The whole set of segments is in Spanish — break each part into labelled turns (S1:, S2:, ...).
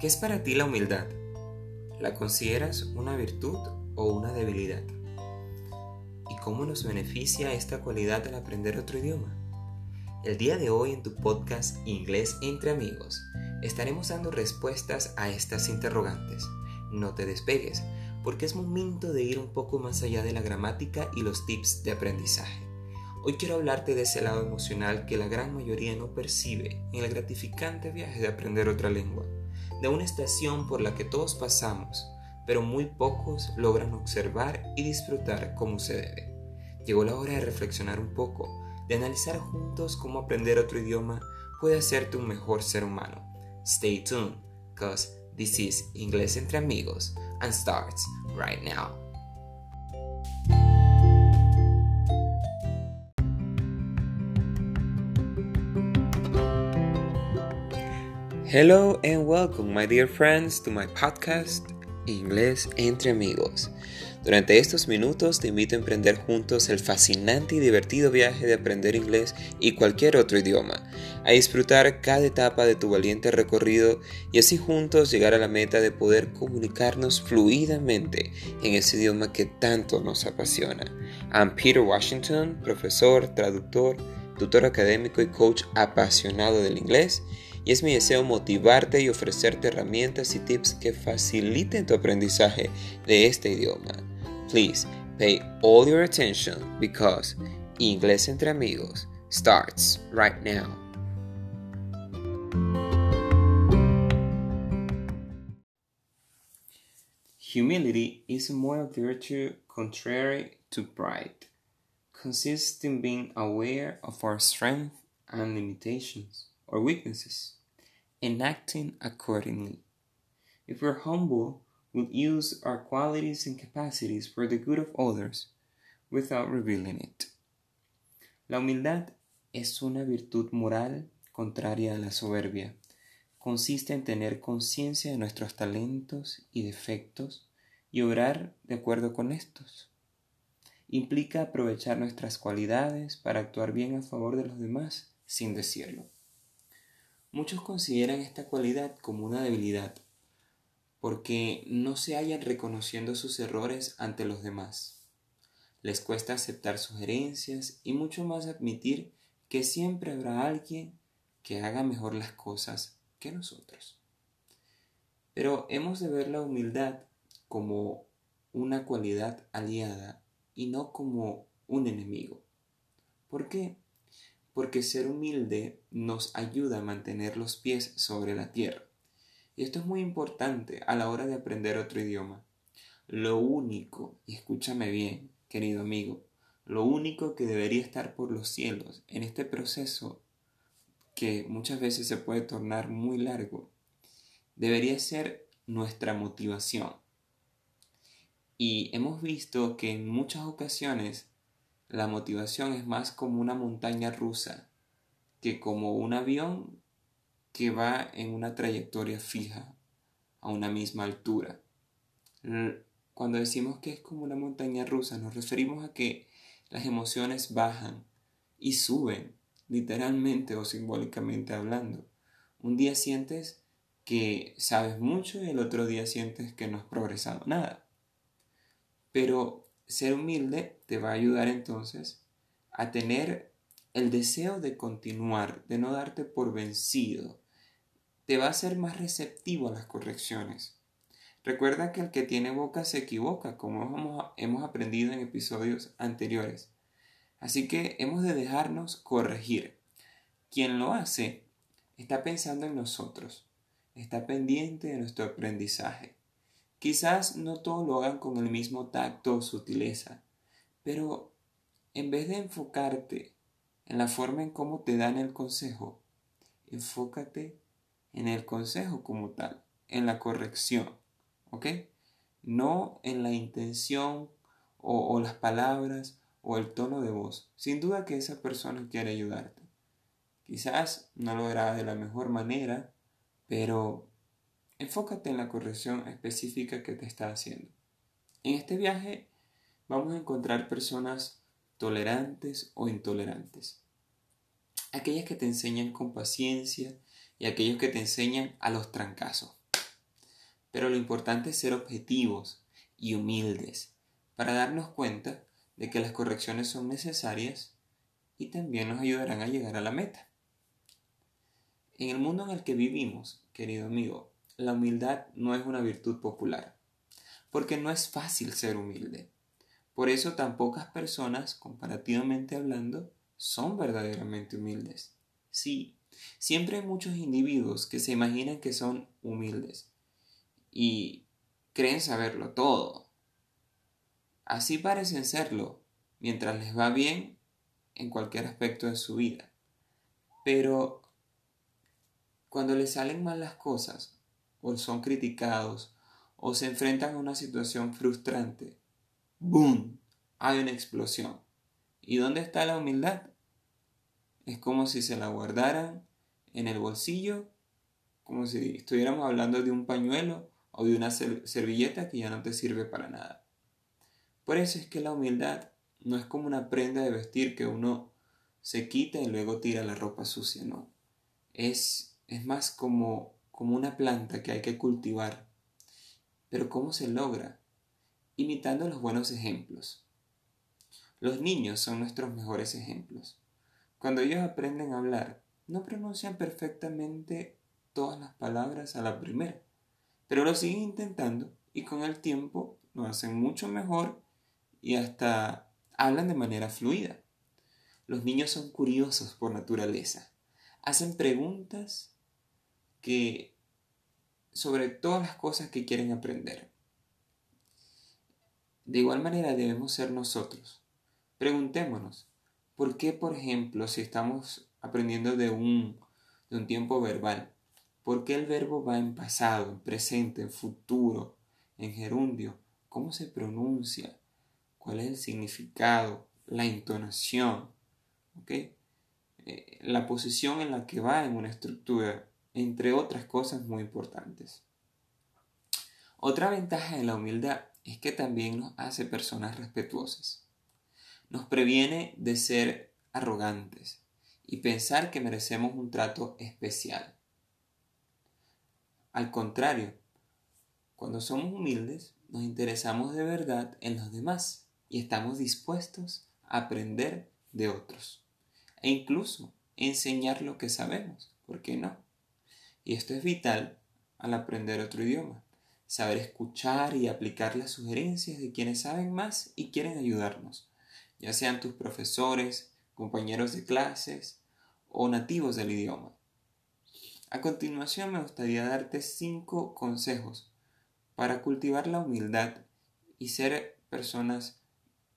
S1: ¿Qué es para ti la humildad? ¿La consideras una virtud o una debilidad? ¿Y cómo nos beneficia esta cualidad al aprender otro idioma? El día de hoy en tu podcast Inglés entre amigos estaremos dando respuestas a estas interrogantes. No te despegues, porque es momento de ir un poco más allá de la gramática y los tips de aprendizaje. Hoy quiero hablarte de ese lado emocional que la gran mayoría no percibe en el gratificante viaje de aprender otra lengua de una estación por la que todos pasamos, pero muy pocos logran observar y disfrutar como se debe. Llegó la hora de reflexionar un poco, de analizar juntos cómo aprender otro idioma puede hacerte un mejor ser humano. Stay tuned, cause this is Inglés entre amigos and starts right now. Hello and welcome, my dear friends, to my podcast Inglés entre amigos. Durante estos minutos te invito a emprender juntos el fascinante y divertido viaje de aprender inglés y cualquier otro idioma, a disfrutar cada etapa de tu valiente recorrido y así juntos llegar a la meta de poder comunicarnos fluidamente en ese idioma que tanto nos apasiona. I'm Peter Washington, profesor, traductor, tutor académico y coach apasionado del inglés y es mi deseo motivarte y ofrecerte herramientas y tips que faciliten tu aprendizaje de este idioma. Please pay all your attention because Inglés entre amigos starts right now. Humility is a moral virtue contrary to pride, consists in being aware of our strength and limitations or weaknesses and acting accordingly. If we're humble, we'll use our qualities and capacities for the good of others without revealing it. La humildad es una virtud moral contraria a la soberbia. Consiste en tener conciencia de nuestros talentos y defectos y obrar de acuerdo con estos. Implica aprovechar nuestras cualidades para actuar bien a favor de los demás sin decirlo. Muchos consideran esta cualidad como una debilidad, porque no se hallan reconociendo sus errores ante los demás. Les cuesta aceptar sugerencias y mucho más admitir que siempre habrá alguien que haga mejor las cosas que nosotros. Pero hemos de ver la humildad como una cualidad aliada y no como un enemigo. ¿Por qué? Porque ser humilde nos ayuda a mantener los pies sobre la tierra. Y esto es muy importante a la hora de aprender otro idioma. Lo único, y escúchame bien, querido amigo, lo único que debería estar por los cielos en este proceso, que muchas veces se puede tornar muy largo, debería ser nuestra motivación. Y hemos visto que en muchas ocasiones la motivación es más como una montaña rusa que como un avión que va en una trayectoria fija a una misma altura. Cuando decimos que es como una montaña rusa nos referimos a que las emociones bajan y suben, literalmente o simbólicamente hablando. Un día sientes que sabes mucho y el otro día sientes que no has progresado nada. Pero ser humilde te va a ayudar entonces a tener el deseo de continuar, de no darte por vencido. Te va a ser más receptivo a las correcciones. Recuerda que el que tiene boca se equivoca, como hemos aprendido en episodios anteriores. Así que hemos de dejarnos corregir. Quien lo hace está pensando en nosotros, está pendiente de nuestro aprendizaje. Quizás no todos lo hagan con el mismo tacto o sutileza, pero en vez de enfocarte en la forma en cómo te dan el consejo, enfócate en el consejo como tal, en la corrección, ¿ok? No en la intención o, o las palabras o el tono de voz. Sin duda que esa persona quiere ayudarte. Quizás no lo hará de la mejor manera, pero Enfócate en la corrección específica que te está haciendo. En este viaje vamos a encontrar personas tolerantes o intolerantes. Aquellas que te enseñan con paciencia y aquellos que te enseñan a los trancazos. pero lo importante es ser objetivos y humildes para darnos cuenta de que las correcciones son necesarias y también nos ayudarán a llegar a la meta. En el mundo en el que vivimos, querido amigo, la humildad no es una virtud popular, porque no es fácil ser humilde. Por eso tan pocas personas, comparativamente hablando, son verdaderamente humildes. Sí, siempre hay muchos individuos que se imaginan que son humildes y creen saberlo todo. Así parecen serlo mientras les va bien en cualquier aspecto de su vida. Pero cuando les salen mal las cosas, o son criticados, o se enfrentan a una situación frustrante, ¡boom! Hay una explosión. ¿Y dónde está la humildad? Es como si se la guardaran en el bolsillo, como si estuviéramos hablando de un pañuelo o de una servilleta que ya no te sirve para nada. Por eso es que la humildad no es como una prenda de vestir que uno se quita y luego tira la ropa sucia, no. Es, es más como, como una planta que hay que cultivar. Pero ¿cómo se logra? Imitando los buenos ejemplos. Los niños son nuestros mejores ejemplos. Cuando ellos aprenden a hablar, no pronuncian perfectamente todas las palabras a la primera, pero lo siguen intentando y con el tiempo lo hacen mucho mejor y hasta hablan de manera fluida. Los niños son curiosos por naturaleza. Hacen preguntas que sobre todas las cosas que quieren aprender. De igual manera debemos ser nosotros. Preguntémonos, ¿por qué, por ejemplo, si estamos aprendiendo de un, de un tiempo verbal, ¿por qué el verbo va en pasado, en presente, en futuro, en gerundio? ¿Cómo se pronuncia? cuál es el significado, la entonación, eh, la posición en la que va en una estructura, entre otras cosas muy importantes. Otra ventaja de la humildad es que también nos hace personas respetuosas. Nos previene de ser arrogantes y pensar que merecemos un trato especial. Al contrario, cuando somos humildes, nos interesamos de verdad en los demás y estamos dispuestos a aprender de otros e incluso enseñar lo que sabemos, ¿por qué no? Y esto es vital al aprender otro idioma, saber escuchar y aplicar las sugerencias de quienes saben más y quieren ayudarnos, ya sean tus profesores, compañeros de clases o nativos del idioma. A continuación me gustaría darte cinco consejos para cultivar la humildad y ser personas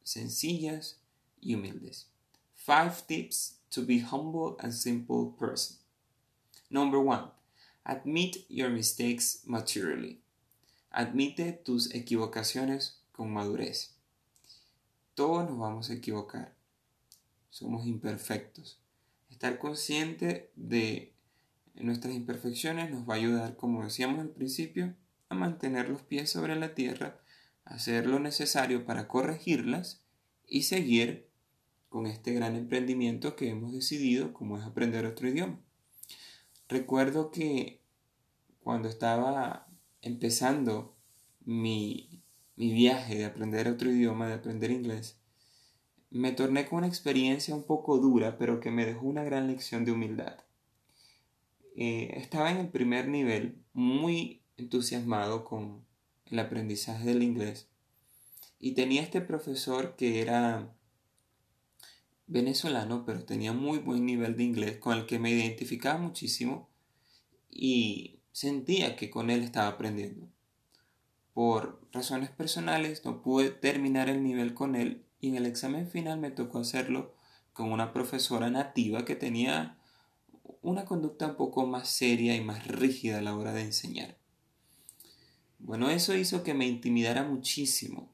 S1: sencillas y humildes. Five tips to be humble and simple person. Number one, admit your mistakes maturely. Admite tus equivocaciones con madurez. Todos nos vamos a equivocar. Somos imperfectos. Estar consciente de nuestras imperfecciones nos va a ayudar, como decíamos al principio, a mantener los pies sobre la tierra hacer lo necesario para corregirlas y seguir con este gran emprendimiento que hemos decidido, como es aprender otro idioma. Recuerdo que cuando estaba empezando mi, mi viaje de aprender otro idioma, de aprender inglés, me torné con una experiencia un poco dura, pero que me dejó una gran lección de humildad. Eh, estaba en el primer nivel, muy entusiasmado con el aprendizaje del inglés. Y tenía este profesor que era venezolano, pero tenía muy buen nivel de inglés, con el que me identificaba muchísimo y sentía que con él estaba aprendiendo. Por razones personales no pude terminar el nivel con él y en el examen final me tocó hacerlo con una profesora nativa que tenía una conducta un poco más seria y más rígida a la hora de enseñar. Bueno, eso hizo que me intimidara muchísimo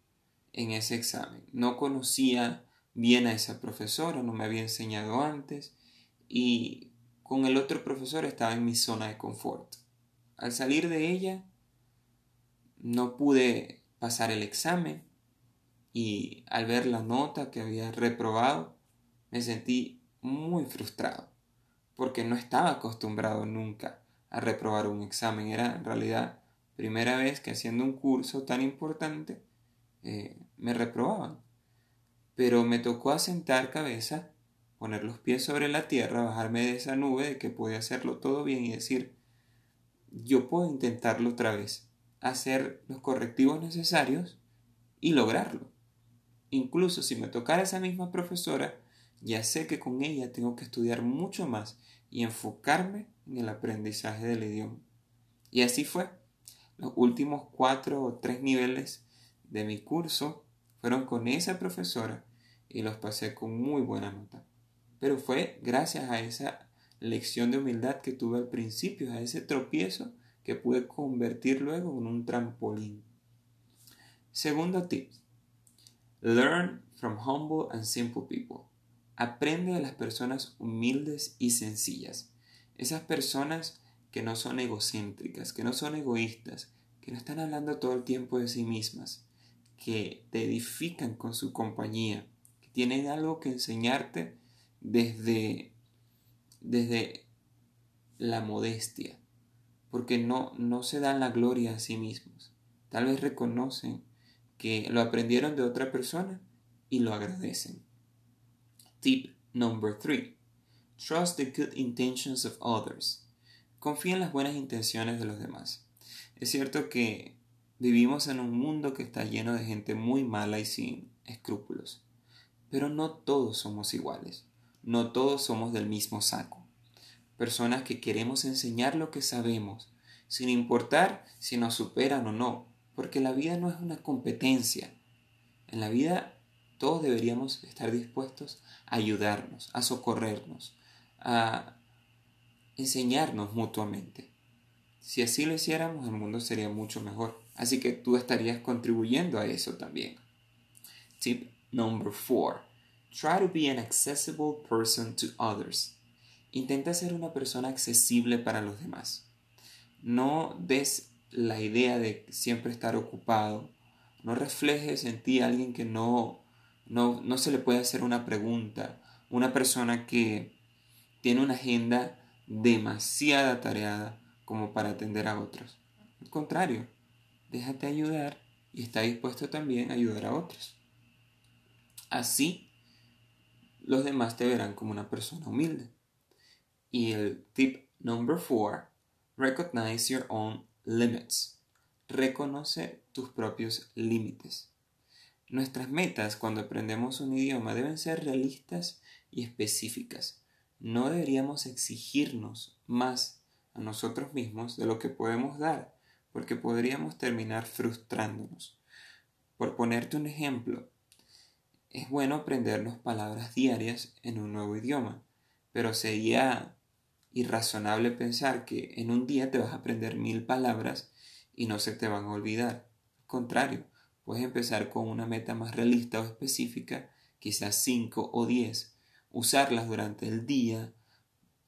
S1: en ese examen. No conocía bien a esa profesora, no me había enseñado antes y con el otro profesor estaba en mi zona de confort. Al salir de ella no pude pasar el examen y al ver la nota que había reprobado me sentí muy frustrado porque no estaba acostumbrado nunca a reprobar un examen. Era en realidad primera vez que haciendo un curso tan importante eh, me reprobaban. Pero me tocó asentar cabeza, poner los pies sobre la tierra, bajarme de esa nube de que podía hacerlo todo bien y decir, yo puedo intentarlo otra vez, hacer los correctivos necesarios y lograrlo. Incluso si me tocara esa misma profesora, ya sé que con ella tengo que estudiar mucho más y enfocarme en el aprendizaje del idioma. Y así fue. Los últimos cuatro o tres niveles de mi curso fueron con esa profesora y los pasé con muy buena nota. Pero fue gracias a esa lección de humildad que tuve al principio, a ese tropiezo que pude convertir luego en un trampolín. Segundo tip. Learn from humble and simple people. Aprende de las personas humildes y sencillas. Esas personas que no son egocéntricas, que no son egoístas, que no están hablando todo el tiempo de sí mismas, que te edifican con su compañía, que tienen algo que enseñarte desde, desde la modestia, porque no, no se dan la gloria a sí mismos. Tal vez reconocen que lo aprendieron de otra persona y lo agradecen. Tip number 3. Trust the good intentions of others. Confía en las buenas intenciones de los demás. Es cierto que vivimos en un mundo que está lleno de gente muy mala y sin escrúpulos, pero no todos somos iguales, no todos somos del mismo saco. Personas que queremos enseñar lo que sabemos, sin importar si nos superan o no, porque la vida no es una competencia. En la vida todos deberíamos estar dispuestos a ayudarnos, a socorrernos, a enseñarnos mutuamente. Si así lo hiciéramos, el mundo sería mucho mejor. Así que tú estarías contribuyendo a eso también. Tip number 4. Try to be an accessible person to others. Intenta ser una persona accesible para los demás. No des la idea de siempre estar ocupado. No reflejes en ti a alguien que no, no, no se le puede hacer una pregunta. Una persona que tiene una agenda demasiada tareada como para atender a otros. Al contrario, déjate ayudar y está dispuesto también a ayudar a otros. Así, los demás te verán como una persona humilde. Y el tip number four, recognize your own limits. Reconoce tus propios límites. Nuestras metas cuando aprendemos un idioma deben ser realistas y específicas no deberíamos exigirnos más a nosotros mismos de lo que podemos dar, porque podríamos terminar frustrándonos. Por ponerte un ejemplo, es bueno aprendernos palabras diarias en un nuevo idioma, pero sería irrazonable pensar que en un día te vas a aprender mil palabras y no se te van a olvidar. Al contrario, puedes empezar con una meta más realista o específica, quizás cinco o diez, usarlas durante el día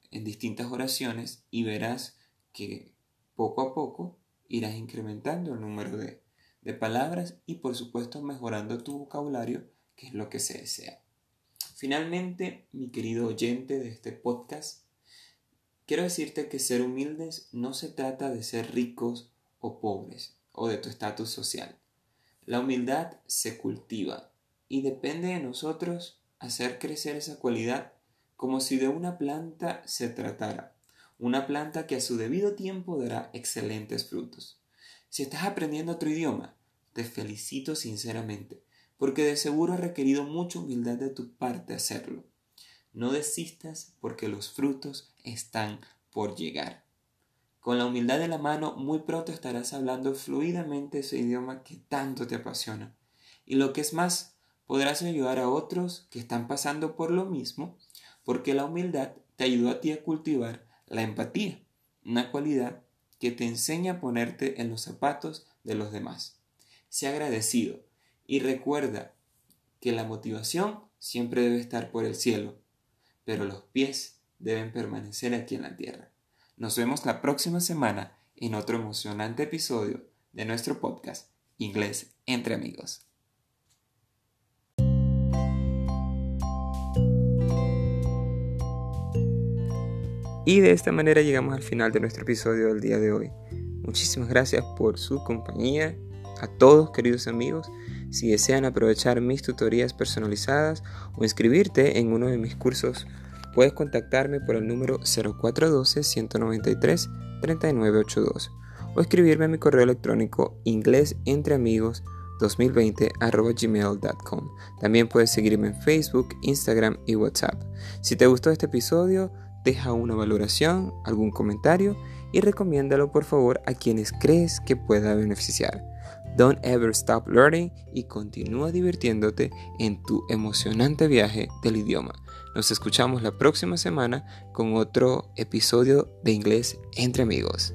S1: en distintas oraciones y verás que poco a poco irás incrementando el número de, de palabras y por supuesto mejorando tu vocabulario, que es lo que se desea. Finalmente, mi querido oyente de este podcast, quiero decirte que ser humildes no se trata de ser ricos o pobres o de tu estatus social. La humildad se cultiva y depende de nosotros hacer crecer esa cualidad como si de una planta se tratara, una planta que a su debido tiempo dará excelentes frutos. Si estás aprendiendo otro idioma, te felicito sinceramente, porque de seguro ha requerido mucha humildad de tu parte hacerlo. No desistas porque los frutos están por llegar. Con la humildad de la mano, muy pronto estarás hablando fluidamente ese idioma que tanto te apasiona. Y lo que es más, podrás ayudar a otros que están pasando por lo mismo, porque la humildad te ayuda a ti a cultivar la empatía, una cualidad que te enseña a ponerte en los zapatos de los demás. Sea agradecido y recuerda que la motivación siempre debe estar por el cielo, pero los pies deben permanecer aquí en la tierra. Nos vemos la próxima semana en otro emocionante episodio de nuestro podcast Inglés entre amigos. Y de esta manera llegamos al final de nuestro episodio del día de hoy. Muchísimas gracias por su compañía. A todos, queridos amigos, si desean aprovechar mis tutorías personalizadas o inscribirte en uno de mis cursos, puedes contactarme por el número 0412-193-3982 o escribirme a mi correo electrónico inglesentreamigos2020 También puedes seguirme en Facebook, Instagram y WhatsApp. Si te gustó este episodio, deja una valoración, algún comentario y recomiéndalo por favor a quienes crees que pueda beneficiar. Don't ever stop learning y continúa divirtiéndote en tu emocionante viaje del idioma. Nos escuchamos la próxima semana con otro episodio de inglés entre amigos.